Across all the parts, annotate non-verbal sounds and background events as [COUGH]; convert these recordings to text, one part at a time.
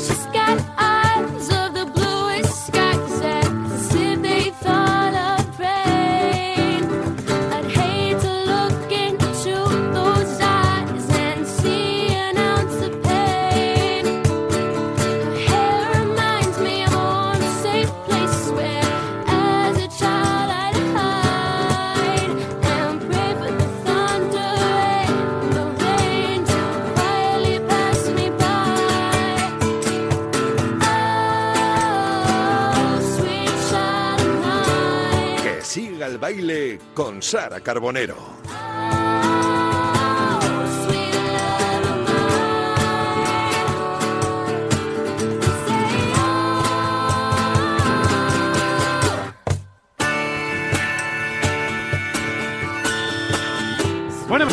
She's got baile con Sara Carbonero.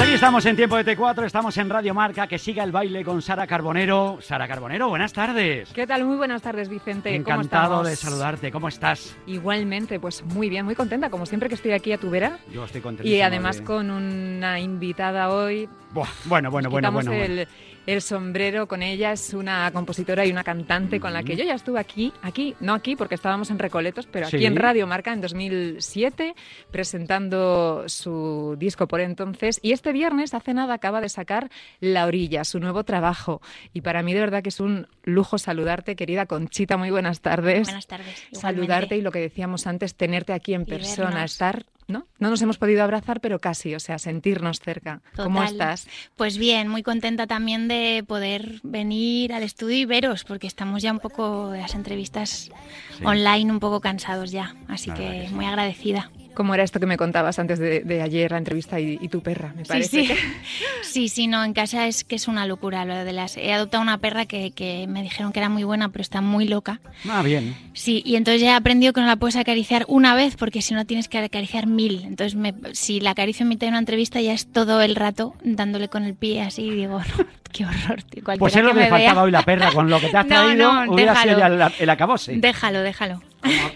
Aquí estamos en Tiempo de T4, estamos en Radio Marca, que siga el baile con Sara Carbonero. Sara Carbonero, buenas tardes. ¿Qué tal? Muy buenas tardes, Vicente. ¿Cómo Encantado de saludarte, ¿cómo estás? Igualmente, pues muy bien, muy contenta, como siempre que estoy aquí a tu vera. Yo estoy contento. Y además con una invitada hoy. Bueno, bueno, bueno, bueno. bueno. el, el sombrero con ella. Es una compositora y una cantante con la que yo ya estuve aquí, aquí, no aquí porque estábamos en Recoletos, pero aquí Sí. en Radio Marca en 2007, presentando su disco por entonces. Y este viernes, hace nada, acaba de sacar La Orilla, su nuevo trabajo. Y para mí de verdad que es un lujo saludarte, querida Conchita. Muy buenas tardes. Buenas tardes. Saludarte y lo que decíamos antes, tenerte aquí en Y persona, vernos. estar, ¿no? No nos hemos podido abrazar, pero casi, o sea, sentirnos cerca. ¿Cómo Total. estás? Pues bien, muy contenta también de poder venir al estudio y veros, porque estamos ya un poco de las entrevistas Sí. online, un poco cansados ya. Así que que sí. muy agradecida. ¿Cómo era esto que me contabas antes de, de ayer, la entrevista y, y tu perra? Me Sí, parece. sí. que- [LAUGHS] [LAUGHS] Sí, sí, no, en casa es que es una locura lo de las... He adoptado una perra que, que me dijeron que era muy buena, pero está muy loca. Ah, bien. Sí, y entonces ya he aprendido que no la puedes acariciar una vez porque si no tienes que acariciar mil. Entonces, me- si la acaricio en mitad de una entrevista ya es todo el rato dándole con el pie así y digo, [LAUGHS] no, qué horror, tío. Pues es lo que me faltaba vea- hoy la perra, con lo que te has No, traído, no, hubiera sido el, el acabose. Déjalo, déjalo.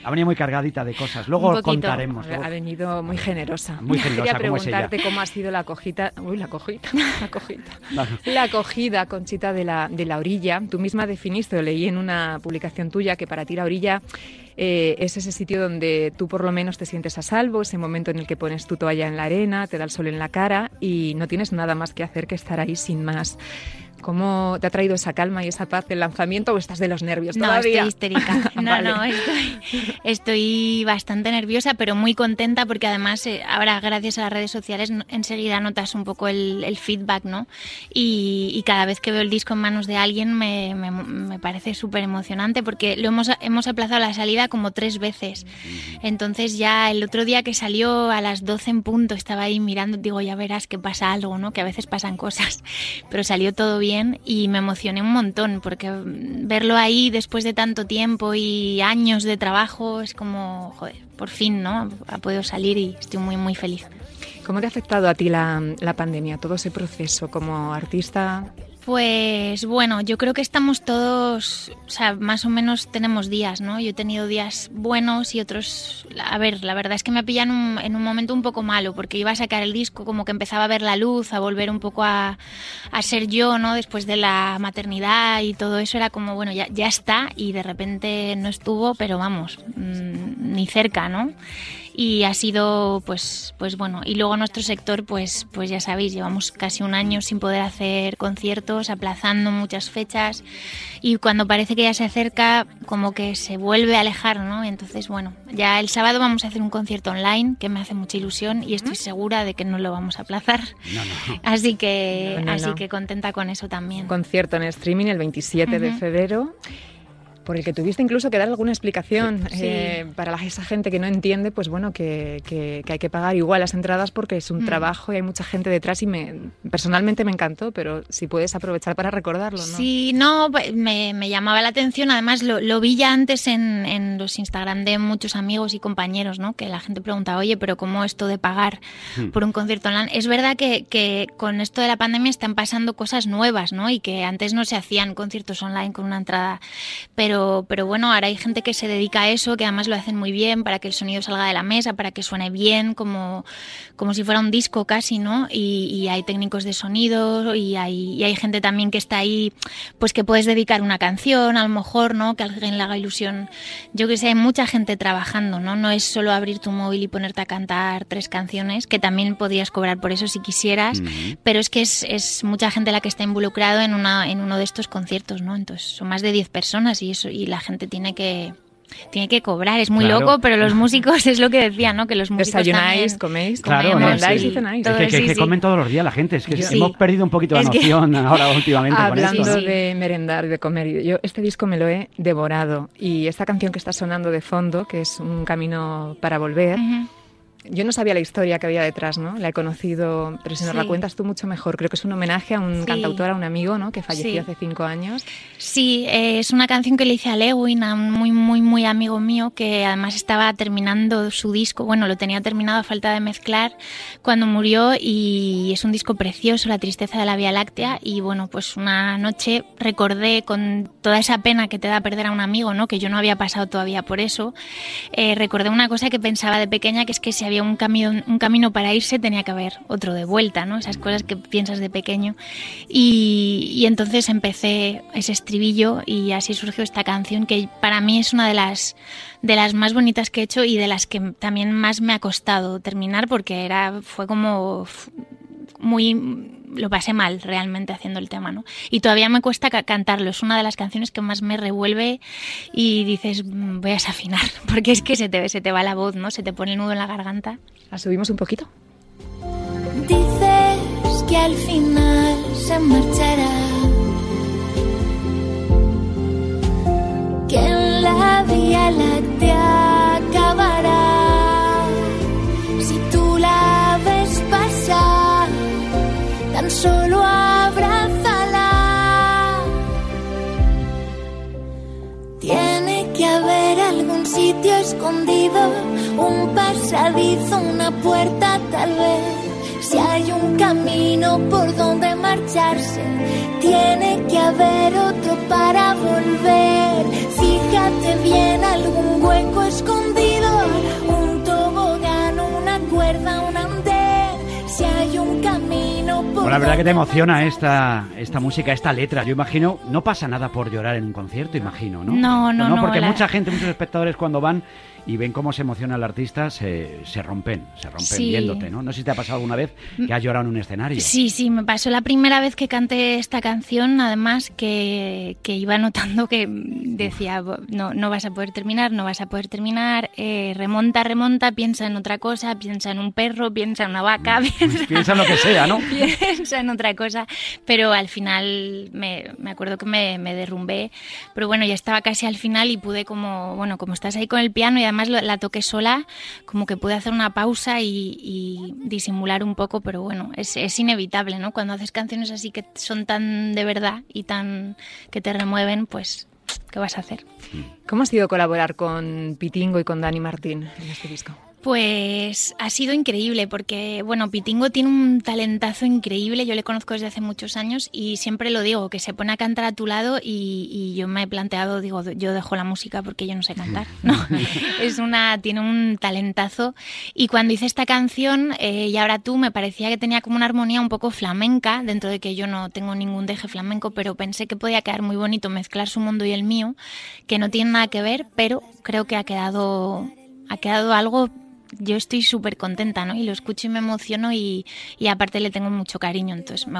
Ha venido muy cargadita de cosas, luego contaremos. luego- Ha venido muy generosa. Muy generosa, Quería ¿cómo es ella? preguntarte cómo ha sido la acogida. Uy, la acogida. [LAUGHS] La La acogida, Conchita, de la, de la orilla. Tú misma definiste, o leí en una publicación tuya, que para ti la orilla eh, es ese sitio donde tú por lo menos te sientes a salvo, ese momento en el que pones tu toalla en la arena, te da el sol en la cara y no tienes nada más que hacer que estar ahí sin más. ¿Cómo te ha traído esa calma y esa paz del lanzamiento o estás de los nervios No, todavía? estoy histérica. [LAUGHS] No, Vale. no, estoy, estoy bastante nerviosa, pero muy contenta porque además eh, ahora gracias a las redes sociales no- enseguida notas un poco el, el feedback, ¿no? Y, y cada vez que veo el disco en manos de alguien me, me- me parece súper emocionante porque lo hemos, hemos aplazado la salida como tres veces. Entonces ya el otro día que salió a las 12 en punto estaba ahí mirando, digo, ya verás que pasa algo, ¿no? Que a veces pasan cosas, [LAUGHS] pero salió todo bien y me emocioné un montón porque verlo ahí después de tanto tiempo y años de trabajo es como, joder, por fin, ¿no? Ha podido salir y estoy muy, muy feliz. ¿Cómo te ha afectado a ti la, la pandemia, todo ese proceso como artista? Pues bueno, yo creo que estamos todos, o sea, más o menos tenemos días, ¿no? Yo he tenido días buenos y otros, a ver, la verdad es que me pillan un- en un momento un poco malo, porque iba a sacar el disco, como que empezaba a ver la luz, a volver un poco a, a ser yo, ¿no? Después de la maternidad y todo eso era como, bueno, ya, ya está y de repente no estuvo, pero vamos, mm, ni cerca, ¿no? Y ha sido pues pues bueno y luego nuestro sector pues pues ya sabéis llevamos casi un año sin poder hacer conciertos aplazando muchas fechas y cuando parece que ya se acerca como que se vuelve a alejar no entonces bueno ya el sábado vamos a hacer un concierto online que me hace mucha ilusión y estoy segura de que no lo vamos a aplazar No, no. [LAUGHS] así que No, no, así no. que contenta con eso también concierto en streaming el 27 de febrero. Por el que tuviste incluso que dar alguna explicación Sí. eh, para la- esa gente que no entiende, pues bueno, que, que- que hay que pagar igual las entradas porque es un Mm. trabajo y hay mucha gente detrás y me, personalmente me encantó, pero si puedes aprovechar para recordarlo, ¿no? Sí, no, pues, me, me llamaba la atención. Además, lo, lo vi ya antes en, en los Instagram de muchos amigos y compañeros, ¿no? Que la gente pregunta, oye, pero ¿cómo esto de pagar Hmm. por un concierto online? Es verdad que, que con esto de la pandemia están pasando cosas nuevas, ¿no? Y que antes no se hacían conciertos online con una entrada. Pero Pero, pero bueno, ahora hay gente que se dedica a eso, que además lo hacen muy bien para que el sonido salga de la mesa, para que suene bien, como, como si fuera un disco casi, ¿no? Y, y hay técnicos de sonido y hay, y hay gente también que está ahí, pues que puedes dedicar una canción, a lo mejor, ¿no? Que alguien le haga ilusión. Yo que sé, hay mucha gente trabajando, ¿no? No es solo abrir tu móvil y ponerte a cantar tres canciones, que también podrías cobrar por eso si quisieras, Ujú. pero es que es, es mucha gente la que está involucrado en, una, en uno de estos conciertos, ¿no? Entonces son más de 10 personas y y la gente tiene que tiene que cobrar, es muy Claro. loco, pero los músicos es lo que decía, ¿no? Que los músicos Desayunáis, también coméis, Claro, comemos no, sí. y cenáis. Es que, que- sí, que sí. comen todos los días la gente. Es que Sí. hemos perdido un poquito la Es que- noción ahora últimamente con Hablando esto. Sí. de merendar de comer, yo este disco me lo he devorado y esta canción que está sonando de fondo, que es Un camino para volver, Ujú. Yo no sabía la historia que había detrás, ¿no? La he conocido, pero si nos la Sí. cuentas tú mucho mejor. Creo que es un homenaje a un Sí. cantautor, a un amigo, ¿no? Que falleció Sí. hace cinco años. Sí, eh, es una canción que le hice a Lewin, a un muy, muy, muy amigo mío, que además estaba terminando su disco. Bueno, lo tenía terminado a falta de mezclar cuando murió y es un disco precioso, La tristeza de la Vía Láctea. Y bueno, pues una noche recordé con toda esa pena que te da perder a un amigo, ¿no? Que yo no había pasado todavía por eso. eh, recordé una cosa que pensaba de pequeña, que es que si había un camino, un camino para irse, tenía que haber otro de vuelta, ¿no? Esas cosas que piensas de pequeño. Y, y entonces empecé ese estribillo y así surgió esta canción que para mí es una de las de las más bonitas que he hecho y de las que también más me ha costado terminar porque era fue como muy lo pasé mal realmente haciendo el tema, ¿no? Y todavía me cuesta ca- cantarlo, es una de las canciones que más me revuelve y dices, "Mm, voy a desafinar, [LAUGHS] porque es que se te, se te va la voz, ¿no? Se te pone el nudo en la garganta. ¿La subimos un poquito? Dices que al final se marchará. Que en la vía láctea escondido, un pasadizo, una puerta tal vez. Si hay un camino por donde marcharse, tiene que haber otro para volver. Fíjate bien, algún hueco escondido, un tobogán, una cuerda, un andén. Si hay un camino por Bueno, la verdad que te emociona esta, esta música, esta letra. Yo imagino, no pasa nada por llorar en un concierto, imagino, ¿no? No, no, no, porque la- mucha gente, muchos espectadores cuando van y ven cómo se emociona el artista, se, se rompen, se rompen Sí. viéndote, ¿no? No sé si te ha pasado alguna vez que has llorado en un escenario. Sí, sí, me pasó la primera vez que canté esta canción, además que, que iba notando que decía, "Bo- no, no vas a poder terminar, no vas a poder terminar, eh, remonta, remonta, piensa en otra cosa, piensa en un perro, piensa en una vaca, piensa, [LAUGHS] Piensa en lo que sea, ¿no? [LAUGHS] piensa en otra cosa, pero al final me, me acuerdo que me, me derrumbé, pero bueno, ya estaba casi al final y pude como, bueno, como estás ahí con el piano y además la toqué sola, como que pude hacer una pausa y, disimular un poco, pero bueno, es, es inevitable, ¿no? Cuando haces canciones así que son tan de verdad y tan que te remueven, pues, ¿qué vas a hacer? ¿Cómo ha sido colaborar con Pitingo y con Dani Martín en este disco? Pues ha sido increíble porque, bueno, Pitingo tiene un talentazo increíble, yo le conozco desde hace muchos años y siempre lo digo, que se pone a cantar a tu lado y, y yo me he planteado, digo, yo dejo la música porque yo no sé cantar, [LAUGHS] ¿no? [LAUGHS] es una, tiene un talentazo y cuando hice esta canción, eh, y ahora tú, me parecía que tenía como una armonía un poco flamenca, dentro de que yo no tengo ningún deje flamenco, pero pensé que podía quedar muy bonito mezclar su mundo y el mío, que no tiene nada que ver, pero creo que ha quedado, ha quedado algo yo estoy súper contenta, ¿no? Y lo escucho y me emociono y, y aparte le tengo mucho cariño, entonces me,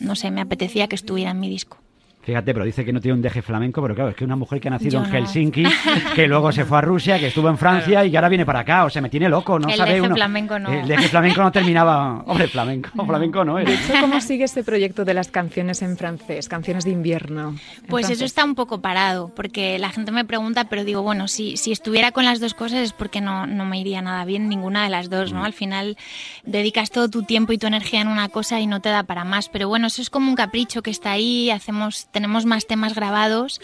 no sé, me apetecía que estuviera en mi disco. Fíjate, pero dice que no tiene un deje flamenco, pero claro, es que una mujer que ha nacido Yo en no. Helsinki, [LAUGHS] que luego se fue a Rusia, que estuvo en Francia y que ahora viene para acá, o sea, me tiene loco, ¿no El sabe deje uno. flamenco no. El deje flamenco no terminaba, hombre, flamenco, flamenco no es. ¿Tú ¿Cómo sigue este proyecto de las canciones en francés, canciones de invierno? Pues eso está un poco parado, porque la gente me pregunta, pero digo, bueno, si, si estuviera con las dos cosas es porque no, no me iría nada bien ninguna de las dos, ¿no? Al final dedicas todo tu tiempo y tu energía en una cosa y no te da para más. Pero bueno, eso es como un capricho que está ahí, hacemos, tenemos más temas grabados.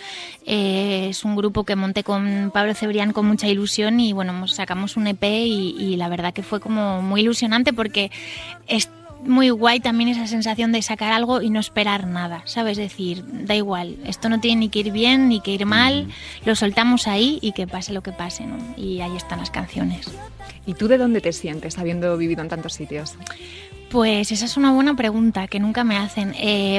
eh, es un grupo que monté con Pablo Cebrián con mucha ilusión y bueno, sacamos un EP y, y la verdad que fue como muy ilusionante porque es muy guay también esa sensación de sacar algo y no esperar nada, ¿sabes? Decir, da igual, esto no tiene ni que ir bien ni que ir mal, lo soltamos ahí y que pase lo que pase, ¿no? Y ahí están las canciones. ¿Y tú de dónde te sientes habiendo vivido en tantos sitios? Pues esa es una buena pregunta que nunca me hacen. Eh,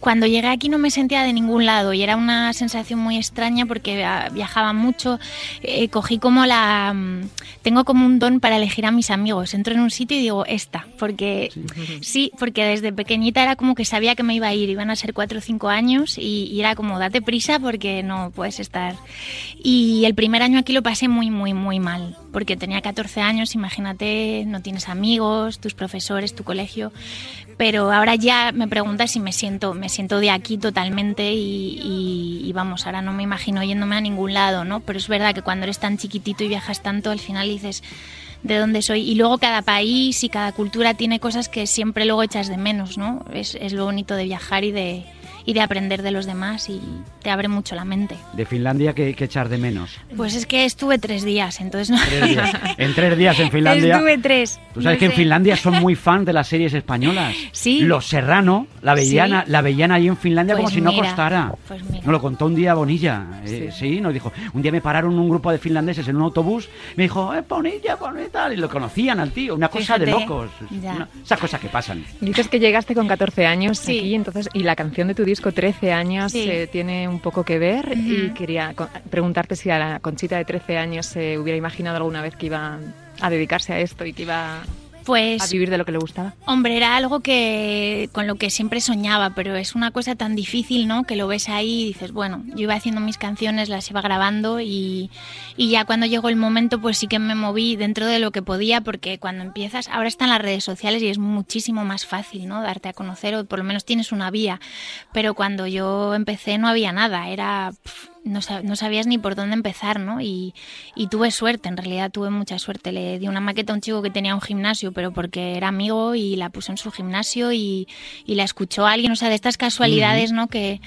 cuando llegué aquí no me sentía de ningún lado y era una sensación muy extraña porque ah, viajaba mucho. Eh, cogí como la... mm, Tengo como un don para elegir a mis amigos. Entro en un sitio y digo esta, porque sí, porque desde pequeñita era como que sabía que me iba a ir. Iban a ser cuatro o cinco años y, y era como date prisa porque no puedes estar. Y el primer año aquí lo pasé muy, muy, muy mal porque tenía 14 años, imagínate, no tienes amigos, tus profesores, tu colegio, pero ahora ya me preguntas si me siento, me siento de aquí totalmente y, vamos, ahora no me imagino yéndome a ningún lado, ¿no? Pero es verdad que cuando eres tan chiquitito y viajas tanto, al final dices de dónde soy. Y luego cada país y cada cultura tiene cosas que siempre luego echas de menos, ¿no? Es, es lo bonito de viajar y de, y de aprender de los demás y te abre mucho la mente. De Finlandia, ¿qué, qué echar de menos? Pues es que estuve tres días, entonces no... Tres días. [LAUGHS] En tres días en Finlandia. Estuve tres. Tú sabes No que en. Finlandia son muy fan de las series españolas. Sí. Los Serrano la veían, Sí. a- la veían ahí en Finlandia Pues como si no costara. pues mira. Nos lo contó un día Bonilla. eh, sí. nos dijo. Un día me pararon un grupo de finlandeses en un autobús. Me dijo, eh, Bonilla, Bonilla. Y lo conocían al tío. Una cosa de locos. Una- esas cosas que pasan. Dices que llegaste con 14 años Sí. aquí, entonces, y la canción de tu disco 13 años Sí. eh, tiene un poco que ver. Y quería preguntarte si a la Conchita de 13 años se hubiera imaginado alguna vez que iba a dedicarse a esto y que iba a Pues, vivir de lo que le gustaba. hombre, era algo que con lo que siempre soñaba, pero es una cosa tan difícil, ¿no? Que lo ves ahí y dices, bueno, yo iba haciendo mis canciones, las iba grabando y, y ya cuando llegó el momento, pues sí que me moví dentro de lo que podía, porque cuando empiezas, ahora están las redes sociales y es muchísimo más fácil, ¿no? Darte a conocer o por lo menos tienes una vía, pero cuando yo empecé no había nada, era... no, no sabías ni por dónde empezar, ¿no? Y, y tuve suerte, en realidad tuve mucha suerte. Le di una maqueta a un chico que tenía un gimnasio, pero porque era amigo y la puso en su gimnasio y, y la escuchó alguien, o sea, de estas casualidades, ¿no? Que,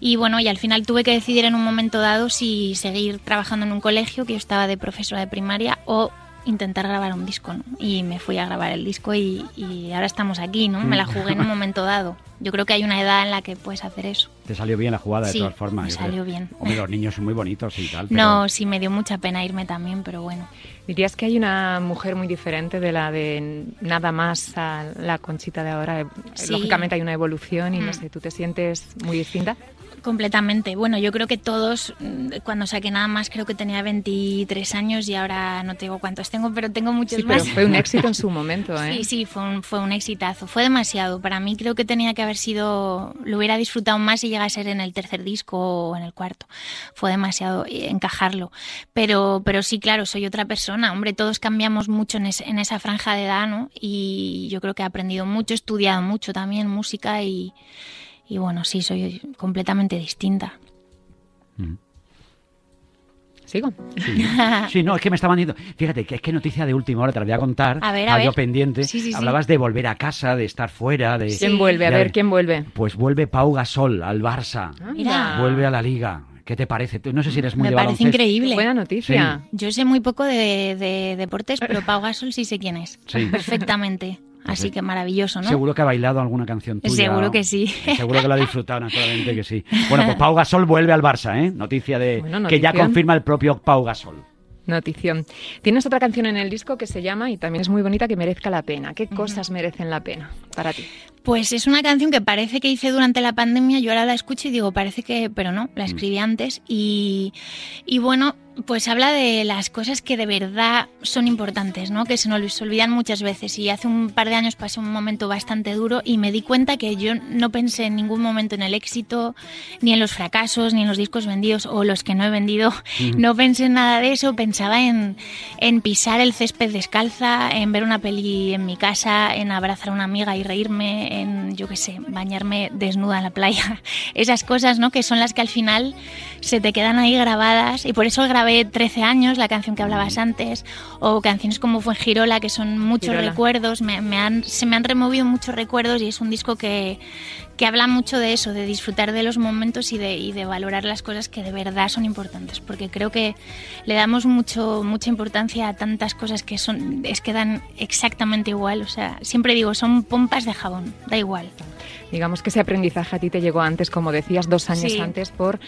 y bueno, y al final tuve que decidir en un momento dado si seguir trabajando en un colegio, que yo estaba de profesora de primaria, o intentar grabar un disco, ¿no? Y me fui a grabar el disco y, y ahora estamos aquí, ¿no? Me la jugué en un [LAUGHS] momento dado. Yo creo que hay una edad en la que puedes hacer eso. Te salió bien la jugada de todas formas. me salió bien. Hombre, los niños son muy bonitos y tal. pero- No, sí me dio mucha pena irme también, pero bueno. ¿Dirías que hay una mujer muy diferente de la de nada más a la Conchita de ahora? Sí. Lógicamente hay una evolución y no Mm. sé, ¿tú te sientes muy distinta? Completamente. Bueno, yo creo que todos, mm, cuando saqué nada más, creo que tenía 23 años y ahora no tengo cuántos tengo, pero tengo muchos Sí, pero más. fue un [LAUGHS] éxito en su momento, ¿eh? Sí, sí, fue un, fue un exitazo. Fue demasiado. Para mí creo que tenía que haber sido, lo hubiera disfrutado más si llega a ser en el tercer disco o en el cuarto. Fue demasiado eh, encajarlo. Pero, pero sí, claro, soy otra persona. Hombre, todos cambiamos mucho en, es- en esa franja de edad, ¿no? Y yo creo que he aprendido mucho, he estudiado mucho también música y, y bueno, sí, soy completamente distinta. ¿Sigo? Sí. [LAUGHS] Sí, no, es que me estaban diciendo. Fíjate, que es que noticia de última hora, te la voy a contar. A ver, a estaba ver. pendiente. Sí, sí, sí. Hablabas de volver a casa, de estar fuera, de. ¿Quién vuelve? A ver, ¿quién vuelve? Pues vuelve Pau Gasol al Barça. Mira. Vuelve a la liga. ¿Qué te parece? No sé si eres muy Me de parece baloncesto. increíble. Buena noticia. Yo sé muy poco de, de deportes, pero Pau Gasol sí sé quién es. Sí. Perfectamente. Así Sí. que maravilloso, ¿no? Seguro que ha bailado alguna canción tuya. Seguro que sí. [LAUGHS] Seguro que lo ha disfrutado, naturalmente que sí. Bueno, pues [LAUGHS] Pau Gasol vuelve al Barça, ¿eh? Noticia de Bueno, que ya confirma el propio Pau Gasol. Notición. Tienes otra canción en el disco que se llama, y también es muy bonita, que merezca la pena. ¿Qué cosas merecen la pena para ti? Pues es una canción que parece que hice durante la pandemia, yo ahora la escucho y digo, parece que, pero no, la escribí antes y, y bueno, pues habla de las cosas que de verdad son importantes, ¿no? Que se nos olvidan muchas veces y hace un par de años pasé un momento bastante duro y me di cuenta que yo no pensé en ningún momento en el éxito, ni en los fracasos, ni en los discos vendidos o los que no he vendido, no pensé en nada de eso, pensaba en, en pisar el césped descalza, en ver una peli en mi casa, en abrazar a una amiga y reírme, en, yo qué sé, bañarme desnuda en la playa. [LAUGHS] Esas cosas, ¿no? Que son las que al final se te quedan ahí grabadas y por eso grabé Ave 13 años, la canción que hablabas antes, o canciones como Fuengirola, que son muchos Girola. recuerdos, me, me han, se me han removido muchos recuerdos y es un disco que, que habla mucho de eso, de disfrutar de los momentos y de, y de valorar las cosas que de verdad son importantes, porque creo que le damos mucho, mucha importancia a tantas cosas que son, es que dan exactamente igual, o sea, siempre digo, son pompas de jabón, da igual. Digamos que ese aprendizaje a ti te llegó antes, como decías, dos años Sí. antes por...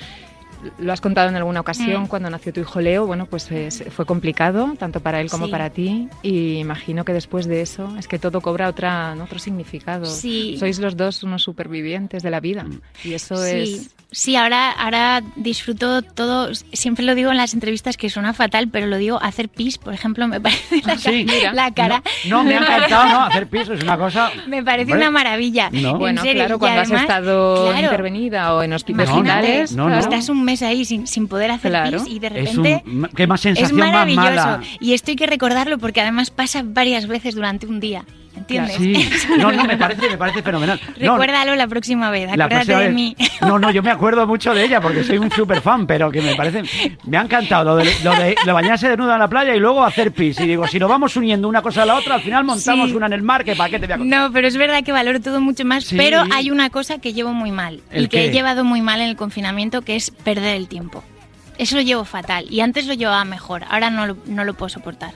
Lo has contado en alguna ocasión Mm. cuando nació tu hijo Leo, bueno, pues es- fue complicado, tanto para él como Sí. para ti, y imagino que después de eso es que todo cobra otra, otro significado. Sí. Sois los dos unos supervivientes de la vida, y eso Sí, es... sí, ahora, ahora disfruto todo. Siempre lo digo en las entrevistas que suena fatal, pero lo digo hacer pis, por ejemplo, me parece la, Sí. ca- la cara. No, no, me ha [LAUGHS] encantado, ¿no? Hacer piso es una cosa... Me parece Hombre, una maravilla. No. En Bueno, serio, claro, cuando has además, estado claro, intervenida o en hospitales, No, no. estás un mes ahí sin, sin poder hacer Claro. pis y de Es repente un... Qué más es sensación más maravilloso. mala. Y esto hay que recordarlo porque además pasa varias veces durante un día. ¿Entiendes? Sí. [LAUGHS] No, no, me parece, me parece fenomenal. No, Recuérdalo la próxima vez, la acuérdate próxima de vez- mí. [LAUGHS] No, no, yo me acuerdo mucho de ella porque soy un super fan, pero que me parece. Me ha encantado lo de, lo de, lo bañarse desnuda en la playa y luego hacer pis. Y digo, si lo vamos uniendo una cosa a la otra, al final montamos Sí. una en el mar, que para qué te voy a contar. No, pero es verdad que valoro todo mucho más. Sí. Pero hay una cosa que llevo muy mal ¿El y que qué? he llevado muy mal en el confinamiento, que es perder el tiempo. Eso lo llevo fatal. Y antes lo llevaba mejor. Ahora no lo, no lo puedo soportar.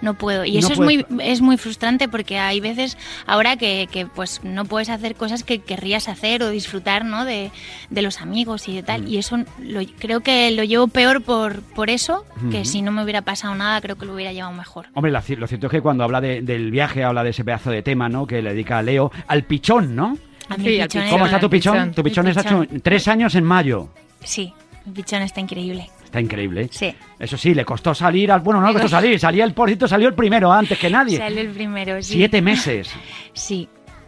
No puedo. Y No eso es muy, es muy frustrante porque hay veces ahora que, que, pues no puedes hacer cosas que querrías hacer o disfrutar ¿no? de, de los amigos y de Mm. tal. Y eso lo- creo que lo llevo peor por, por eso, que si no me hubiera pasado nada, creo que lo hubiera llevado mejor. Hombre, la lo cierto es que cuando habla de- del viaje, habla de ese pedazo de tema, ¿no? Que le dedica a Leo, al pichón, ¿no? A mi Sí, al pichón pichón. ¿Cómo es- está tu pichón? pichón. Tu pichón Mi está hecho pichón. tres años en mayo. Sí, mi pichón está increíble. Está increíble. ¿eh? Sí. Eso sí, le costó salir al. Bueno, no le costó salir, salía el porcito, salió el primero antes que nadie. Sale el primero, sí. Siete meses. Sí.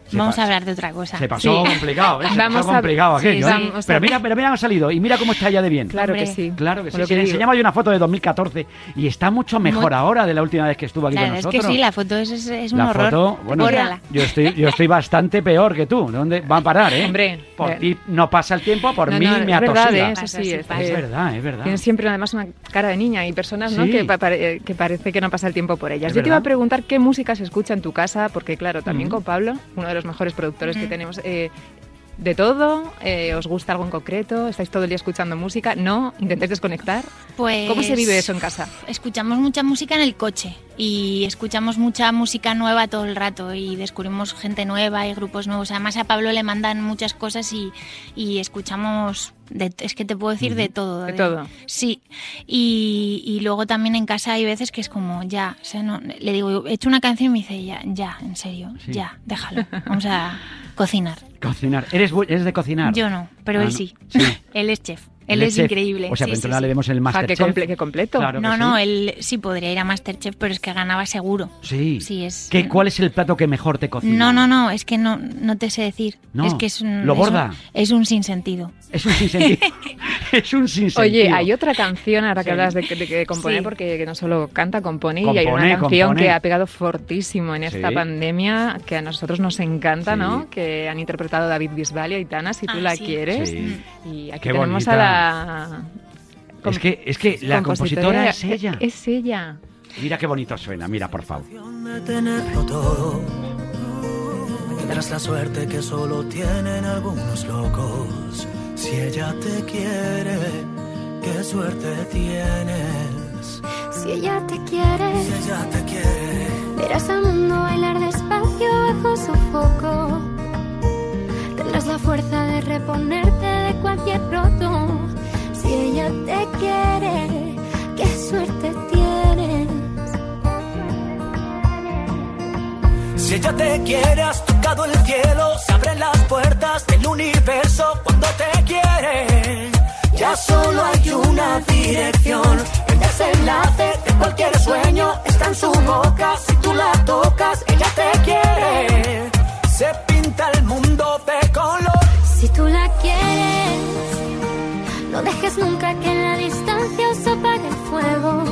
Se Vamos a hablar de otra cosa. Se pasó Sí. complicado, ¿eh? Se Vamos pasó a- complicado sí, aquello, ¿eh? Pero mira, pero mira cómo ha salido. Y mira cómo está ya de bien. Claro que sí. Claro que sí. Lo sí, le digo. enseñaba yo una foto de 2014 y está mucho mejor Muy- ahora de la última vez que estuvo aquí La con verdad es nosotros. que sí, la foto es, es- es un La horror. foto, bueno, yo estoy, yo estoy bastante peor que tú. ¿Dónde va a parar, eh? Hombre, por eh, ti no pasa el tiempo, por No, mí no, me es verdad. ¿eh? es. Es eh, verdad, es verdad. Tienes siempre además una cara de niña y personas ¿no? Que, pa- pare- que parece que no pasa el tiempo por ellas. Es Yo te iba a preguntar qué música se escucha en tu casa, porque claro, también con Pablo, uno de los mejores productores que tenemos, eh, de todo, eh, ¿os gusta algo en concreto? ¿Estáis todo el día escuchando música? ¿No? ¿Intentáis desconectar? Pues, ¿Cómo se vive eso en casa? Escuchamos mucha música en el coche y escuchamos mucha música nueva todo el rato y descubrimos gente nueva y grupos nuevos. Además a Pablo le mandan muchas cosas y, y escuchamos, de- es que te puedo decir de todo. De todo. Sí, y, y luego también en casa hay veces que es como, ya, o sea, no, le digo, he hecho una canción y me dice, ya, ya, en serio, Sí. ya, déjalo, vamos [LAUGHS] a cocinar. Cocinar. ¿Eres, bu- eres de cocinar? Yo no, pero Ah, él no. sí. Sí. [LAUGHS] él es chef. Él es chef. increíble. O sea, sí, pues sí, entonces sí. le vemos el Ja, qué, Masterchef. comple- qué completo. Claro. que No, sí. no, él sí podría ir a Masterchef, pero es que ganaba seguro. Sí. Sí, es- ¿Qué, ¿Cuál es el plato que mejor te cocina? No, no, no, es que no, no te sé decir. No, es que es un, lo es un- borda. Es un, sinsentido. Es un sinsentido. [LAUGHS] es un sinsentido. Oye, hay otra canción, ahora que Sí. hablas de, de, de componer, Sí. porque que no solo canta, compone, y hay Compone, una canción compone. que ha pegado fortísimo en esta Sí. pandemia, que a nosotros nos encanta, Sí. ¿no? Que han interpretado David Bisbal y Aitana, si tú Ah, la sí. quieres. Sí. Y aquí Qué tenemos bonita. a la... Es que, es que la compositora es ella. Es ella. Mira qué bonito suena, mira, por favor. de tenerlo todo. Tendrás la suerte que solo tienen algunos locos. Si ella te quiere, qué suerte tienes. Si ella te quiere, Si ella te quiere, verás al mundo bailar despacio bajo su foco. Tendrás la fuerza de reponerte de cualquier roto. Si ella te quiere, qué suerte tienes. si ella te quiere, has tocado el cielo. Se abren las puertas del universo cuando te quiere. Ya solo hay una dirección. El desenlace de cualquier sueño está en su boca. Si tú la tocas, ella te quiere. Se pinta el mundo de color. Si tú la quieres, no dejes nunca que en la distancia os apague el fuego.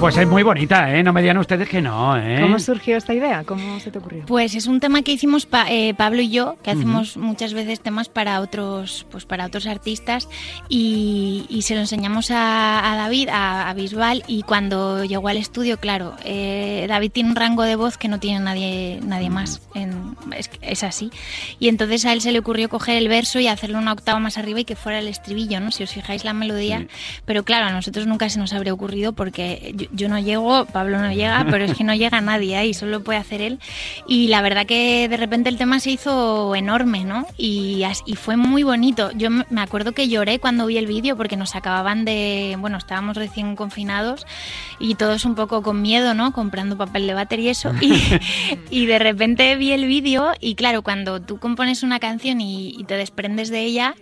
Pues es muy bonita, ¿eh? No me digan ustedes que no, ¿eh? ¿Cómo surgió esta idea? ¿Cómo se te ocurrió? Pues es un tema que hicimos pa- eh, Pablo y yo, que hacemos muchas veces temas para otros, pues para otros artistas y, y se lo enseñamos a, a David, a, a Bisbal y cuando llegó al estudio, claro, eh, David tiene un rango de voz que no tiene nadie, nadie más, en- es, es así. Y entonces a él se le ocurrió coger el verso y hacerlo una octava más arriba y que fuera el estribillo, ¿no? Si os fijáis la melodía, pero claro, a nosotros nunca se nos habría ocurrido porque yo, yo no llego, Pablo no llega, [LAUGHS] pero es que no llega nadie ahí, solo puede hacer él. Y la verdad que de repente el tema se hizo enorme, ¿no? Y, y fue muy bonito. Yo me me acuerdo que lloré cuando vi el vídeo porque nos acababan de, bueno, estábamos recién confinados y todos un poco con miedo, ¿no? Comprando papel de váter y eso. [LAUGHS] Y, y de repente vi el vídeo y claro, cuando tú compones una canción y, y te desprendes de ella,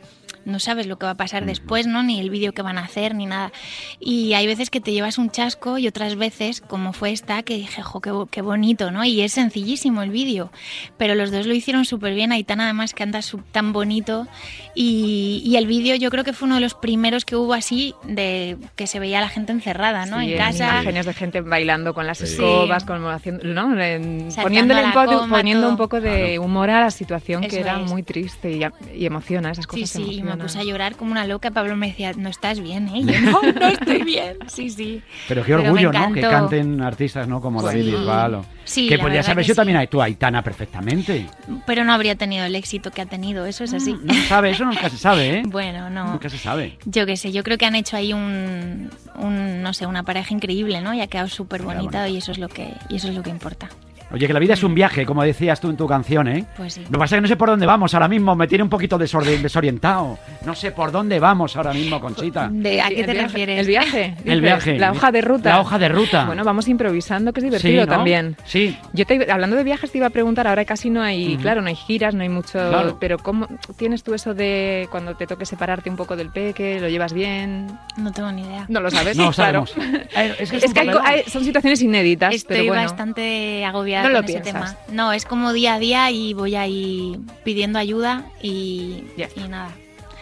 no sabes lo que va a pasar después, ¿no? Ni el vídeo que van a hacer, ni nada. Y hay veces que te llevas un chasco y otras veces, como fue esta, que dije, jo, qué, bo- qué bonito, ¿no? Y es sencillísimo el vídeo, pero los dos lo hicieron súper bien. Aitana además canta tan bonito. Y, y el vídeo yo creo que fue uno de los primeros que hubo así, de que se veía a la gente encerrada, ¿no? Sí, en casa. Imágenes de gente bailando con las Sí. escobas, como haciendo, ¿no? En- poniéndole un poco, coma, poniendo todo. un poco de humor a la situación que era es. muy triste y, y emociona, esas cosas sí, me emocionan. puse a llorar como una loca. Pablo me decía, no estás bien, ¿eh? [LAUGHS] Yo, no, no estoy bien. Sí, sí. Pero qué Pero orgullo, ¿no? Que canten artistas, ¿no? Como David Sí. Bisbal. o- Sí, que podrías haber sido sí. también a tu Aitana perfectamente. Pero no habría tenido el éxito que ha tenido, eso es así. No se sabe, eso [LAUGHS] nunca se sabe, ¿eh? Bueno, no. Nunca se sabe. Yo qué sé, yo creo que han hecho ahí un, un, no sé, una pareja increíble, ¿no? Y ha quedado súper bonita y eso es lo que y eso es lo que importa. Oye, que la vida es un viaje, como decías tú en tu canción, ¿eh? Pues sí. Lo que pasa es que no sé por dónde vamos ahora mismo, me tiene un poquito desorientado. No sé por dónde vamos ahora mismo, Conchita. [LAUGHS] De, ¿A qué el te viaje- refieres? El viaje. [LAUGHS] El viaje. La hoja de ruta. La hoja de ruta. Bueno, vamos improvisando, que es divertido Sí, ¿no? también. Sí. Yo te, hablando de viajes te iba a preguntar, ahora casi no hay, Ujú. claro, no hay giras, no hay mucho, Claro. pero ¿cómo tienes tú eso de cuando te toque separarte un poco del peque, lo llevas bien? No tengo ni idea. No lo sabes, No lo [LAUGHS] claro. sabemos. Eh, Es que, Es que hay hay- son situaciones inéditas, Estoy pero bueno. bastante agobiada No lo ese piensas. tema. No, es como día a día y voy ahí pidiendo ayuda y, y nada.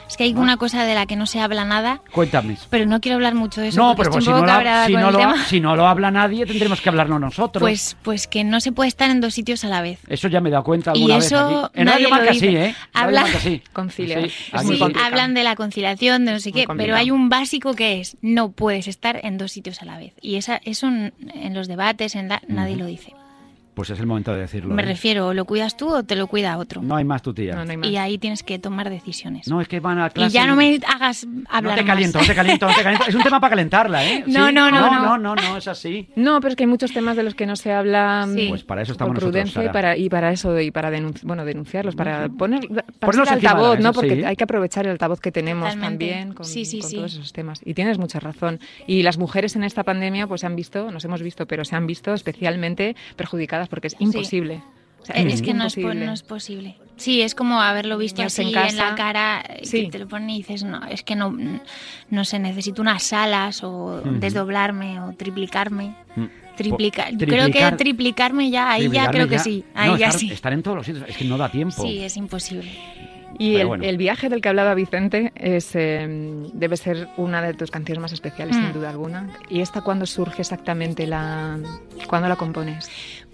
Es que hay una cosa de la que no se habla nada, Cuéntame. pero no quiero hablar mucho de eso. No, porque pero pues si, no si, no lo, tema. si no lo habla nadie, tendremos que hablarlo nosotros. Pues, pues que no se puede estar en dos sitios a la vez. Eso ya me he dado cuenta Y alguna eso vez aquí. En nadie Radio lo Marca dice. sí, ¿eh? Habla- sí. [LAUGHS] Concilia. Sí, Sí, hablan de la conciliación, de no sé qué, pero hay un básico que es no puedes estar en dos sitios a la vez. Y esa, eso en, en los debates, en la- nadie lo dice. Pues es el momento de decirlo. Me ¿eh? refiero, ¿lo cuidas tú o te lo cuida otro? No hay más tu tía. No, no hay más. y ahí tienes que tomar decisiones. No, es que van a clase. y ya no me hagas hablar No te caliento, más. no te caliento, no te caliento. Es un tema para calentarla, ¿eh? No, ¿Sí? no, no, no, no. no, no, es así. No, pero es que hay muchos temas de los que no se habla Sí. mm, Pues para eso estamos nosotros, prudencia y Sara. para, y para eso, y para denunci- bueno, denunciarlos, para poner para altavoz, mesa, ¿no? Porque sí. hay que aprovechar el altavoz que tenemos Totalmente. también con, Sí, sí, con sí. todos esos temas. Y tienes mucha razón. Y las mujeres en esta pandemia, pues se han visto, nos hemos visto, pero se han visto especialmente perjudicadas porque es imposible. O sea, Eh, es que no es, imposible. no es posible. Sí, es como haberlo visto Niños así en en, la cara, eh, Sí. que te lo ponen y dices, no, es que no, no sé, necesito unas alas o desdoblarme o triplicarme. Mm. Triplicar. Creo que triplicar- triplicarme ya, ahí ya creo que ya- sí. Ahí no, ya estar, sí. Estar en todos los sitios, es que no da tiempo. Sí, es imposible. Y Pero el, bueno. el viaje del que hablaba Vicente es, eh, debe ser una de tus canciones más especiales, sin Mm. duda alguna. ¿Y esta cuándo surge exactamente? la ¿Cuándo la compones?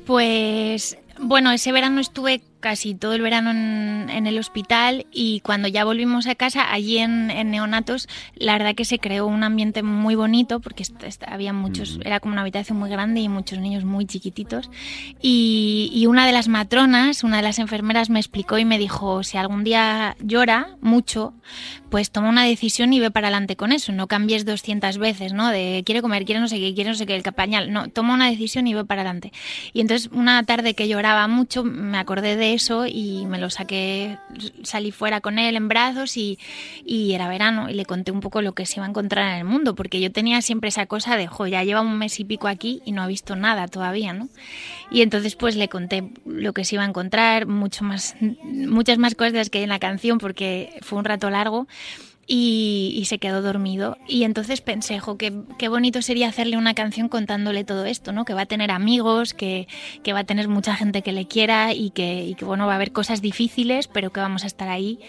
Pues bueno, ese verano estuve casi todo el verano en, en el hospital y cuando ya volvimos a casa, allí en, en Neonatos, la verdad que se creó un ambiente muy bonito porque había muchos, era como una habitación muy grande y muchos niños muy chiquititos. Y, y una de las matronas, una de las enfermeras me explicó y me dijo, si algún día llora mucho, pues toma una decisión y ve para adelante con eso, no cambies 200 veces, ¿no? De quiere comer, quiere no sé qué, quiere no sé qué, el capañal, no, toma una decisión y ve para adelante. Y entonces una tarde que lloraba mucho, me acordé de eso y me lo saqué, salí fuera con él en brazos y, y era verano y le conté un poco lo que se iba a encontrar en el mundo, porque yo tenía siempre esa cosa de, jo, ya lleva un mes y pico aquí y no ha visto nada todavía, ¿no? Y entonces pues le conté lo que se iba a encontrar, mucho más, muchas más cosas que en la canción porque fue un rato largo. Y, se quedó dormido. Y entonces pensé, jo, qué, qué bonito sería hacerle una canción contándole todo esto, ¿no? Que va a tener amigos, que, que va a tener mucha gente que le quiera y que, y que, bueno, va a haber cosas difíciles, pero que vamos a estar ahí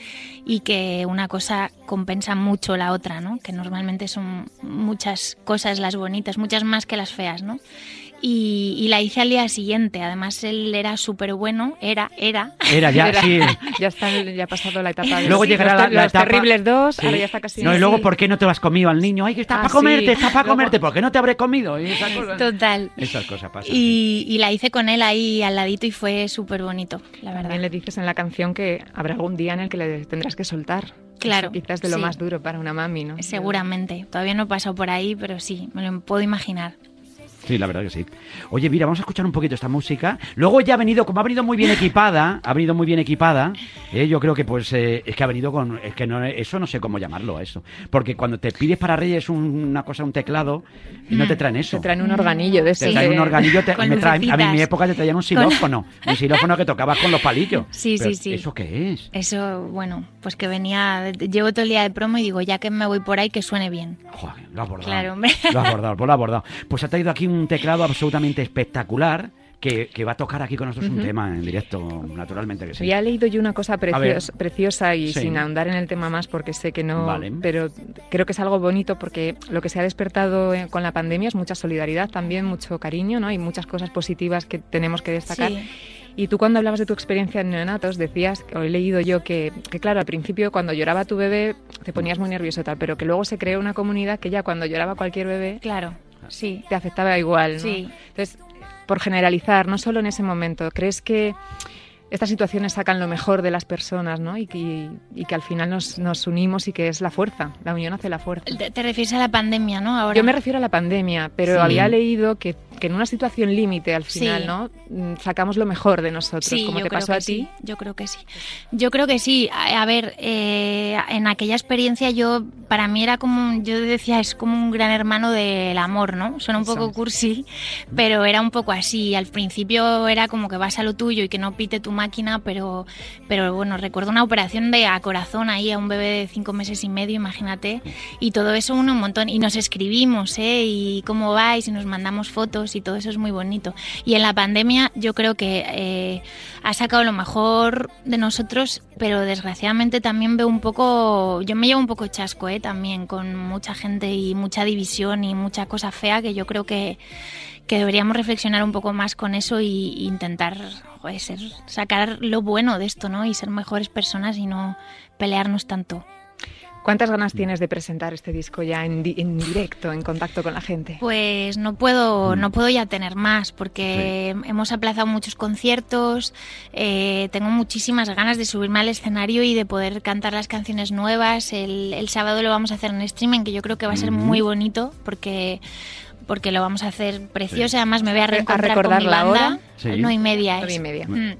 y que una cosa compensa mucho la otra, ¿no? Que normalmente son muchas cosas las bonitas, muchas más que las feas, ¿no? Y, y, la hice al día siguiente. Además, él era súper bueno. Era, era. Era ya, [LAUGHS] sí. Ya, está, ya ha pasado la etapa de Luego los, llegará los, la, la los etapa... terribles dos, Sí. ahora ya está casi... No, y luego, sí. ¿por qué no te lo has comido al niño? Ay, que está Ah, para comerte, sí. está para Luego- comerte. ¿Por qué no te habré comido? Y esas cosas. Total. Esas cosas pasan. Y, y la hice con él ahí al ladito y fue súper bonito, la verdad. También le dices en la canción que habrá algún día en el que le tendrás que soltar. Claro, Eso quizás de lo sí. más duro para una mami, ¿no? Seguramente. Todavía no he pasado por ahí, pero sí, me lo puedo imaginar. Sí, la verdad que sí. Oye, mira, vamos a escuchar un poquito esta música. Luego ya ha venido, como ha venido muy bien equipada, ha venido muy bien equipada, eh, yo creo que pues eh, es que ha venido con, es que no, eso no sé cómo llamarlo a eso. Porque cuando te pides para Reyes un- una cosa, un teclado, y no te traen eso. Te traen un organillo de Te ese. traen un organillo, te- me traen- a mí en mi época te traían un xilófono, [LAUGHS] un xilófono que tocabas con los palillos. Sí, Pero, sí, sí. ¿Eso qué es? Eso, bueno, pues que venía, llevo todo el día de promo y digo, ya que me voy por ahí, que suene bien. Joder, lo has abordado. Claro, hombre. Lo has abordado, pues lo has abordado. Pues ha traído aquí un teclado absolutamente espectacular que, que va a tocar aquí con nosotros un tema en directo, naturalmente que sí. Ya he leído yo una cosa precios- preciosa y Sí. sin ahondar en el tema más porque sé que no, Vale. pero creo que es algo bonito porque lo que se ha despertado eh, con la pandemia es mucha solidaridad también, mucho cariño, ¿no? Hay muchas cosas positivas que tenemos que destacar. Sí. Y tú cuando hablabas de tu experiencia en neonatos decías, o he leído yo, que, que claro, al principio cuando lloraba tu bebé te ponías muy nervioso y tal, pero que luego se creó una comunidad que ya cuando lloraba cualquier bebé Claro, sí. te afectaba igual, ¿no? Sí. Entonces, por generalizar, no solo en ese momento, ¿crees que estas situaciones sacan lo mejor de las personas, ¿no? Y que, y que al final nos, nos unimos y que es la fuerza, la unión hace la fuerza. Te, refieres a la pandemia, ¿no? Ahora. Yo me refiero a la pandemia, pero Sí. había leído que, que en una situación límite al final, Sí. ¿no? Mm, Sacamos lo mejor de nosotros, Sí, como te pasó a ti. sí, Yo creo que sí. Yo creo que sí. A, ver, eh, en aquella experiencia yo, para mí era como, yo decía, es como un gran hermano del amor, ¿no? Suena un poco cursi, pero era un poco así. Al principio era como que vas a lo tuyo y que no pite tu máquina, pero, pero bueno, recuerdo una operación de a corazón ahí a un bebé de cinco meses y medio, imagínate, y todo eso une un montón. Y nos escribimos, ¿eh? Y cómo vais, y nos mandamos fotos, y todo eso es muy bonito. Y en la pandemia yo creo que eh, ha sacado lo mejor de nosotros, pero desgraciadamente también veo un poco, yo me llevo un poco chasco, ¿eh? También con mucha gente y mucha división y mucha cosa fea que yo creo que, que deberíamos reflexionar un poco más con eso y, intentar ser- sacar lo bueno de esto, ¿no? Y ser mejores personas y no pelearnos tanto. ¿Cuántas ganas tienes de presentar este disco ya en, di- en directo, en contacto con la gente? Pues no puedo, no puedo ya tener más porque hemos aplazado muchos conciertos. eh, tengo muchísimas ganas de subirme al escenario y de poder cantar las canciones nuevas. El, el sábado lo vamos a hacer en streaming, que yo creo que va a ser muy bonito porque porque lo vamos a hacer precioso. Además me voy a ¿A reencontrar recordar con mi la banda. hora? Sí. Nueve y media. Nueve y es. media. Mm.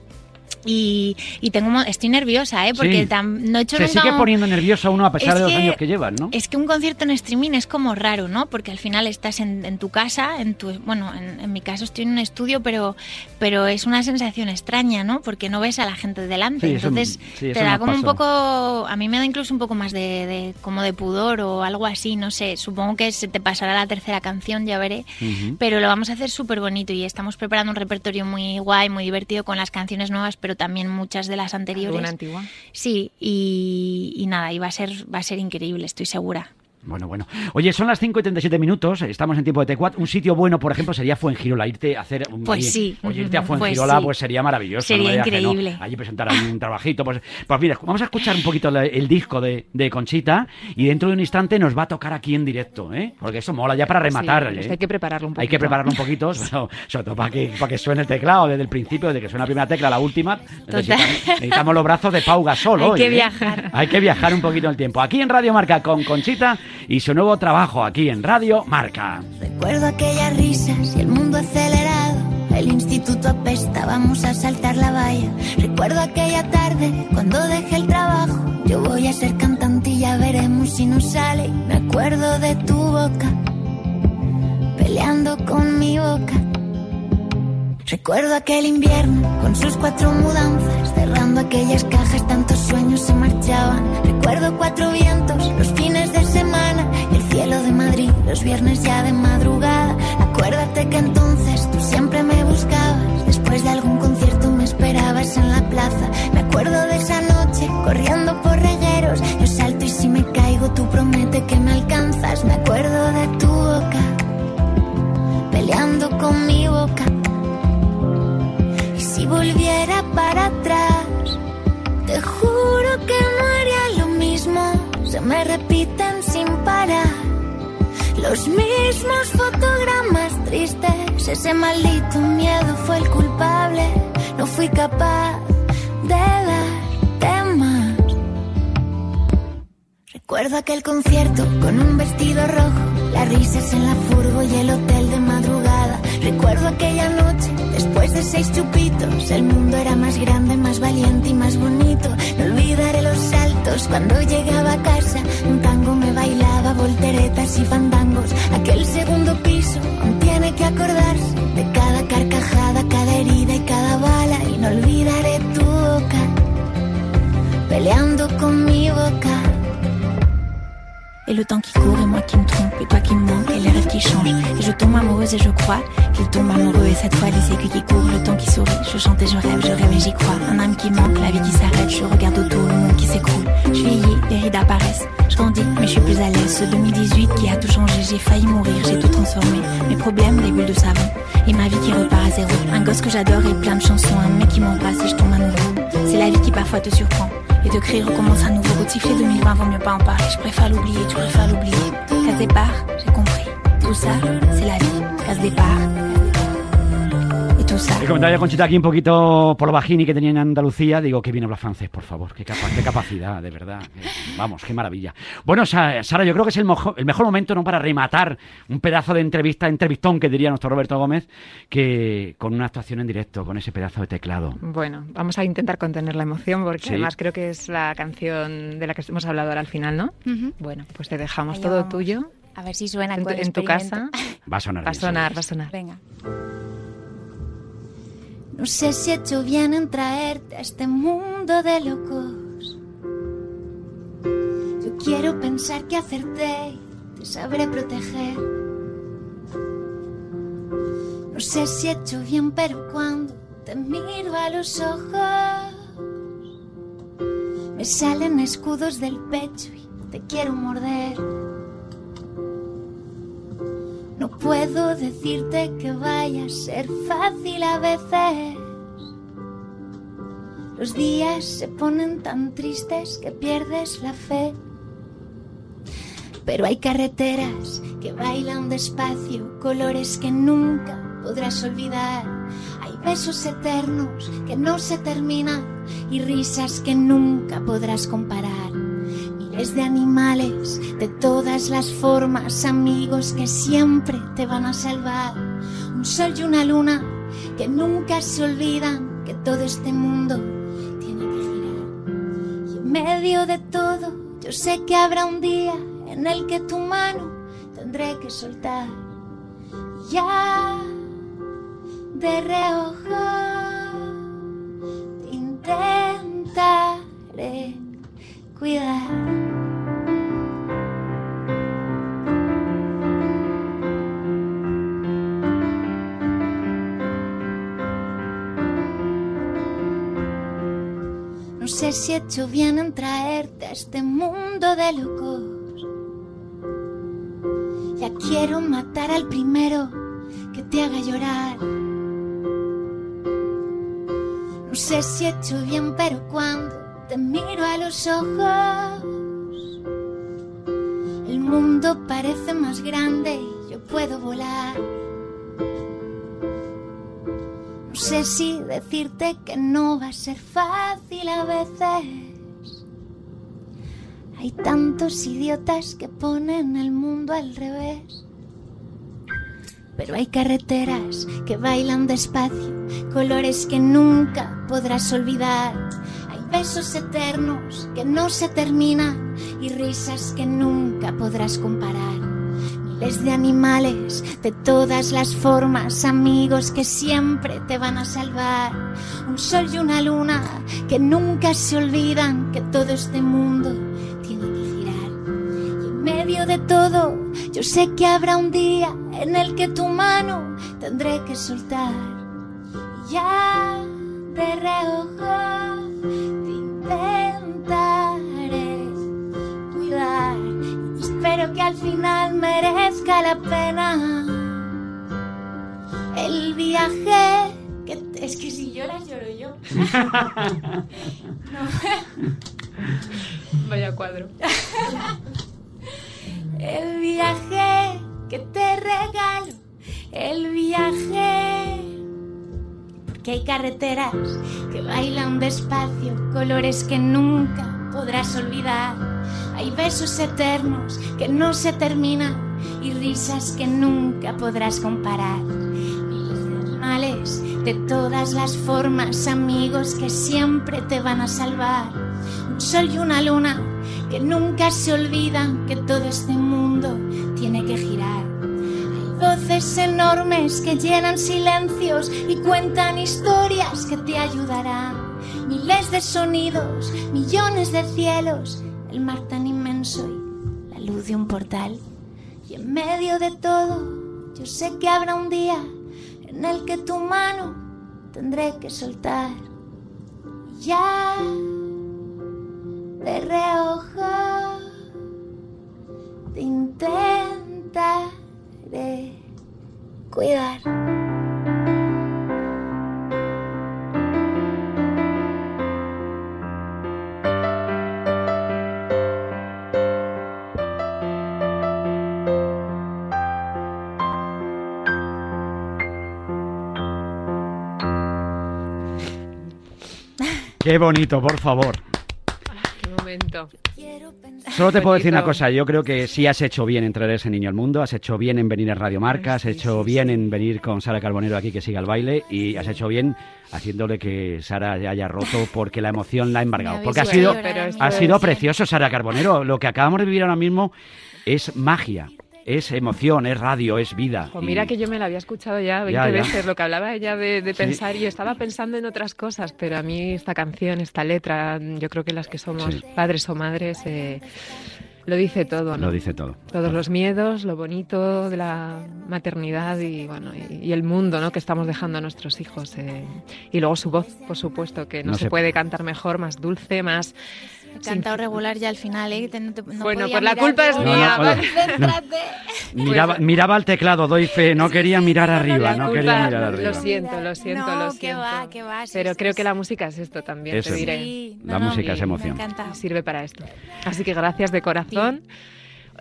Y, y tengo, estoy nerviosa, ¿eh? Porque Sí. tam- no he hecho Se nunca sigue un- poniendo nervioso uno a pesar Es de los que- años que llevan, ¿no? es que un concierto en streaming es como raro, ¿no? Porque al final estás en, en tu casa, en tu, bueno, en, en mi caso estoy en un estudio, pero, pero es una sensación extraña, ¿no? Porque no ves a la gente delante. Sí, Entonces sí, te da como un pasó. poco, a mí me da incluso un poco más de, de- como de pudor o algo así, no sé. Supongo que se te pasará la tercera canción, ya veré. Ujú. Pero lo vamos a hacer súper bonito y estamos preparando un repertorio muy guay, muy divertido con las canciones nuevas, pero también muchas de las anteriores. ¿Alguna antigua? Sí, y, y nada, y va a ser, va a ser increíble, estoy segura. Bueno, bueno. Oye, son las 5 y 37 minutos, estamos en tiempo de T4. Un sitio bueno, por ejemplo, sería Fuengirola. Irte a hacer. un- Pues sí. Oye, irte a Pues Fuengirola, sí. pues sería maravilloso. Sería no no. increíble. Allí presentar un trabajito. Pues, pues mira, vamos a escuchar un poquito la- el disco de, de Conchita y dentro de un instante nos va a tocar aquí en directo, ¿eh? Porque eso mola ya para rematar. Sí, ¿eh? hay que prepararlo un poquito. Hay que prepararlo un poquito, [LAUGHS] sobre, sobre todo para que, para que suene el teclado desde el principio, desde que suena la primera tecla a la última. Necesitamos, necesitamos los brazos de Pau Gasol Hay hoy, que ¿eh? viajar. Hay que viajar un poquito en el tiempo. Aquí en Radio Marca con Conchita y su nuevo trabajo aquí en Radio Marca. Recuerdo aquellas risas y el mundo acelerado. El instituto apesta, vamos a saltar la valla. Recuerdo aquella tarde cuando dejé el trabajo. Yo voy a ser cantante y ya veremos si nos sale. Me acuerdo de tu boca, peleando con mi boca. Recuerdo aquel invierno con sus cuatro mudanzas, cerrando aquellas cajas, tantos sueños se marchaban. Recuerdo cuatro vientos, los fines de semana, el cielo de Madrid, los viernes ya de madrugada. Acuérdate que entonces tú siempre me buscabas, después de algún concierto me esperabas en la plaza. Me acuerdo de esa noche, corriendo por regueros, yo salto y si me caigo tú promete que me alcanzas. Me acuerdo de tu boca, peleando con mi boca. Volviera para atrás, te juro que no haría lo mismo. Se me repiten sin parar. Los mismos fotogramas tristes. Ese maldito miedo fue el culpable. No fui capaz de darte más. Recuerdo aquel concierto con un vestido rojo, las risas en la furgo y el hotel de madrugada. Recuerdo aquella noche, después de seis chupitos, el mundo era más grande, más valiente y más bonito. No olvidaré los saltos cuando llegaba a casa. Un tango me bailaba, volteretas y fandangos. Aquel segundo piso aún tiene que acordarse de cada carcajada, cada herida y cada bala. Y no olvidaré tu boca, peleando con mi boca. Et le temps qui court et moi qui me trompe Et toi qui me manque et les rêves qui changent. Et je tombe amoureuse et je crois qu'il tombe amoureux. Et cette fois les sécu qui courent, le temps qui sourit. Je chante et je rêve, je rêve et j'y crois. Un âme qui manque, la vie qui s'arrête. Je regarde autour, le monde qui s'écroule. Je vieillis, les rides apparaissent. Je grandis, mais je suis plus à l'aise. Ce 2018 qui a tout changé. J'ai failli mourir, j'ai tout transformé. Mes problèmes, des bulles de savon. Et ma vie qui repart à zéro. Un gosse que j'adore et plein de chansons. Un mec qui m'embrasse et je tombe à nouveau C'est la vie qui parfois te surprend et de crier recommence à nouveau. Retifler 2020, vaut mieux pas en parler. Je préfère l'oublier, tu préfères l'oublier. Casse départ, j'ai compris. Tout ça, c'est la vie. Casse départ. Tout ça. El comentario de Conchita aquí un poquito por lo bajini que tenía en Andalucía. Digo, que bien habla francés, por favor. Qué, capa- qué capacidad, de verdad. Vamos, qué maravilla. Bueno, Sa- Sara, yo creo que es el, mojo- el mejor momento ¿no? para rematar un pedazo de entrevista, entrevistón que diría nuestro Roberto Gómez, que con una actuación en directo, con ese pedazo de teclado. Bueno, vamos a intentar contener la emoción porque Sí. además creo que es la canción de la que hemos hablado ahora al final, ¿no? Bueno, pues te dejamos todo vamos. tuyo. A ver si suena En en tu casa. Va a sonar va a sonar, va a sonar. Venga. No sé si he hecho bien en traerte a este mundo de locos. Yo quiero pensar que acerté y te sabré proteger. No sé si he hecho bien, pero cuando te miro a los ojos, me salen escudos del pecho y te quiero morder. No puedo decirte que vaya a ser fácil a veces. Los días se ponen tan tristes que pierdes la fe. Pero hay carreteras que bailan despacio, colores que nunca podrás olvidar. Hay besos eternos que no se terminan y risas que nunca podrás comparar. Miles de animales de todas las formas, amigos que siempre te van a salvar. Un sol y una luna que nunca se olvidan que todo este mundo tiene que girar. Y en medio de todo, yo sé que habrá un día en el que tu mano tendré que soltar. Ya de reojo te intentaré cuidar. No sé si he hecho bien en traerte a este mundo de locos. Ya quiero matar al primero que te haga llorar. No sé si he hecho bien, pero cuando te miro a los ojos, el mundo parece más grande y yo puedo volar. No sé si decirte que no va a ser fácil a veces. Hay tantos idiotas que ponen el mundo al revés. Pero hay carreteras que bailan despacio, colores que nunca podrás olvidar. Besos eternos que no se terminan y risas que nunca podrás comparar. Miles de animales de todas las formas, amigos que siempre te van a salvar. Un sol y una luna que nunca se olvidan que todo este mundo tiene que girar. Y en medio de todo, yo sé que habrá un día en el que tu mano tendré que soltar. Ya de reojo intentaré cuidar. Espero que al final merezca la pena el viaje. Que te- Es que si lloras, lloro yo. [LAUGHS] Vaya cuadro. El viaje que te regalo, el viaje. Porque hay carreteras que bailan despacio, colores que nunca podrás olvidar. Hay besos eternos que no se terminan y risas que nunca podrás comparar. Miles de animales de todas las formas, amigos que siempre te van a salvar. Un sol y una luna que nunca se olvidan que todo este mundo tiene que girar. Enormes que llenan silencios y cuentan historias que te ayudarán. Miles de sonidos, millones de cielos, el mar tan inmenso y la luz de un portal. Y en medio de todo, yo sé que habrá un día en el que tu mano tendré que soltar. Y ya de reojo te intentaré cuidar. Qué bonito, por favor. Qué momento. Solo te puedo decir una cosa, yo creo que sí has hecho bien en traer ese niño al mundo, has hecho bien en venir a Radio Marca, has hecho bien en venir con Sara Carbonero aquí que siga el baile y has hecho bien haciéndole que Sara ya haya roto porque la emoción la ha embargado. Porque ha sido, ha sido precioso, Sara Carbonero. Lo que acabamos de vivir ahora mismo es magia, es emoción, es radio, es vida. Pues mira Y- que yo me la había escuchado ya 20 Ya, ya. veces, lo que hablaba ella de, de Sí. pensar, y yo estaba pensando en otras cosas, pero a mí esta canción, esta letra, yo creo que las que somos Sí. padres o madres, eh, lo dice todo, ¿no? Lo dice todo. Todos los miedos, lo bonito de la maternidad y bueno y, y el mundo ¿no? que estamos dejando a nuestros hijos. eh. Y luego su voz, por supuesto, que no, No se se- puede cantar mejor, más dulce, más... He cantado regular ya al final, ¿eh? No te- no Bueno, podía pues la culpa es No, no, mía. joder. Concéntrate. Miraba, miraba al teclado, doy fe, no quería mirar arriba, no quería Culpa- mirar arriba. Lo siento, lo siento, No, lo siento. va, que va, sí, Pero sí, creo sí. que la música es esto también, Eso te es. diré. Sí, La música es emoción. Me. Sirve para esto. Así que gracias de corazón.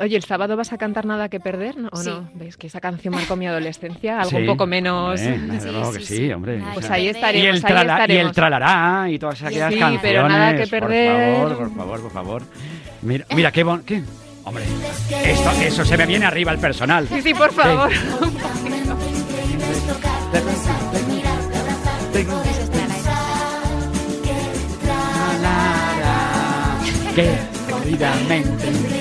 Oye, ¿el sábado vas a cantar Nada que perder? ¿no? ¿O Sí. no? ¿Veis que esa canción marcó mi adolescencia? Algo Sí, un poco menos... hombre, [LAUGHS] Sí, que sí, sí, sí. hombre. O Pues sea, ahí y estaremos, el, ahí y el tralará y todas aquellas Sí, canciones. pero nada que perder. Por favor, por favor, por favor. Mira, mira qué bon... ¿Qué? Hombre, esto, eso se me viene arriba el personal. Sí, sí, por favor. [LAUGHS] Que queridamente.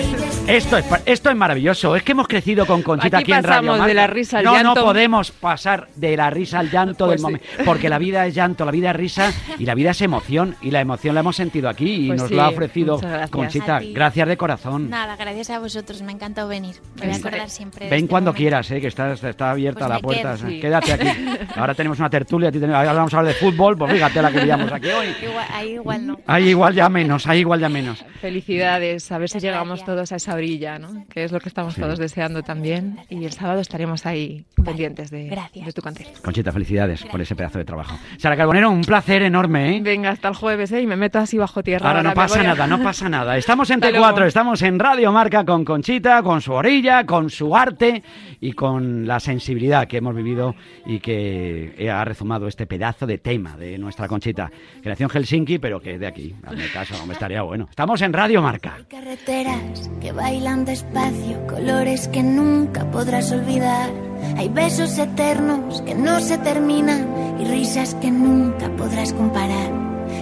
Esto es, esto es maravilloso. Es que hemos crecido con Conchita aquí, Aquí en Radio pasamos de Marca. la risa al no, llanto. No podemos pasar de la risa al llanto Pues del sí. momento. Porque la vida es llanto, la vida es risa y la vida es emoción. Y la emoción la hemos sentido aquí y Pues nos sí, lo ha ofrecido gracias. Conchita. Gracias de corazón. Nada, gracias a vosotros, me ha encantado venir. Me voy a Ven- acordar siempre. de Ven este cuando momento. quieras, eh, que está, está abierta Pues la puerta. quedo, sí. Quédate aquí. [LAUGHS] Ahora tenemos una tertulia, a ti te- ahora vamos a hablar de fútbol, pues fíjate la que veíamos aquí hoy. Igual, ahí igual no. Ahí igual ya menos, ahí igual ya menos. Felicidades, a ver si llegamos todos a esa orilla, ¿no? Que es lo que estamos Sí. todos deseando también. Y el sábado estaremos ahí Vale, pendientes de, gracias. de tu concierto. Conchita, felicidades por ese pedazo de trabajo. Sara Carbonero, un placer enorme, ¿eh? Venga, hasta el jueves, ¿eh? Y me meto así bajo tierra. Ahora no me pasa a- nada, no pasa nada. Estamos en [LAUGHS] Hasta T4, luego. estamos en Radio Marca con Conchita, con su orilla, con su arte y con la sensibilidad que hemos vivido y que ha rezumado este pedazo de tema de nuestra Conchita. Creación Helsinki, pero que es de aquí. Hazme caso, me estaría bueno. Estamos en Radio Marca. Hay carreteras que bailan despacio, colores que nunca podrás olvidar. Hay besos eternos que no se terminan y risas que nunca podrás comparar.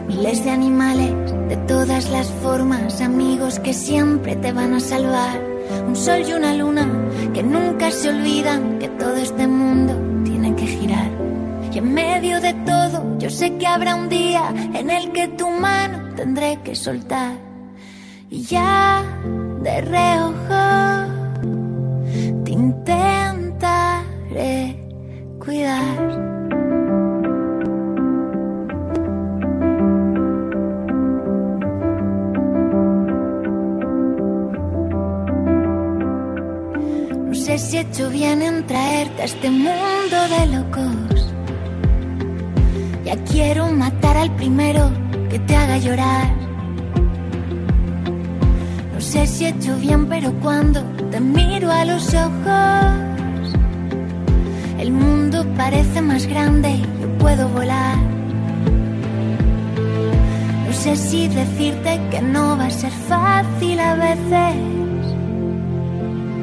Miles de animales de todas las formas, amigos que siempre te van a salvar. Un sol y una luna que nunca se olvidan que todo este mundo tiene que girar. Y en medio de todo, yo sé que habrá un día en el que tu mano tendré que soltar. Y ya de reojo te intentaré cuidar. No sé si he hecho bien en traerte a este mundo de locos. Ya quiero matar al primero que te haga llorar. No sé si he hecho bien, pero cuando te miro a los ojos, el mundo parece más grande y yo puedo volar. No sé si decirte que no va a ser fácil a veces.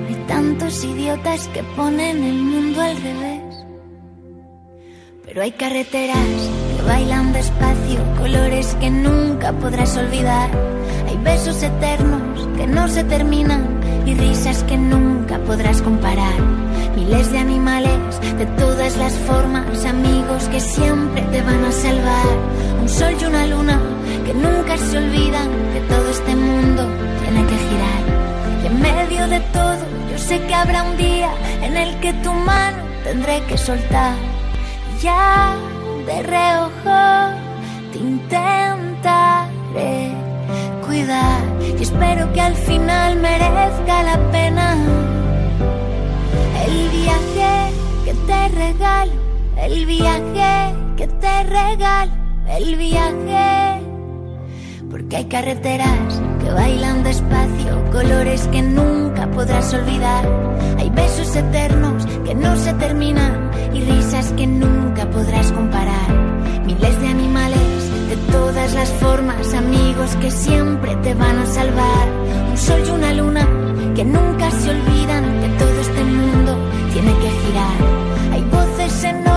Hay tantos idiotas que ponen el mundo al revés. Pero hay carreteras bailan despacio, colores que nunca podrás olvidar. Hay besos eternos que no se terminan y risas que nunca podrás comparar. Miles de animales de todas las formas, amigos que siempre te van a salvar. Un sol y una luna que nunca se olvidan que todo este mundo tiene que girar. Y en medio de todo, yo sé que habrá un día en el que tu mano tendré que soltar. Ya de reojo te intentaré cuidar. Y espero que al final merezca la pena el viaje que te regalo, el viaje que te regalo, el viaje. Porque hay carreteras que bailan despacio, colores que nunca podrás olvidar. Hay besos eternos que no se terminan y risas que nunca podrás comparar. Miles de animales de todas las formas, amigos que siempre te van a salvar. Un sol y una luna que nunca se olvidan que todo este mundo tiene que girar. Hay voces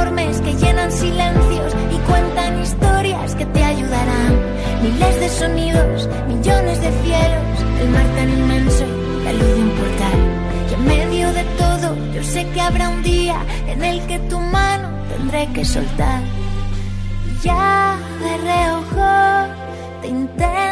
enormes que llenan silencios y cuentan historias que te ayudarán. Miles de sonidos, millones de cielos, el mar tan inmenso, la luz de un portal. Y en medio de todo, yo sé que habrá un día en el que tu mano tendré que soltar. Y ya de reojo te intentaré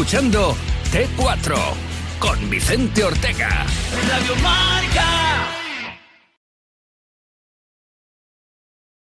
escuchando T4 con Vicente Ortega.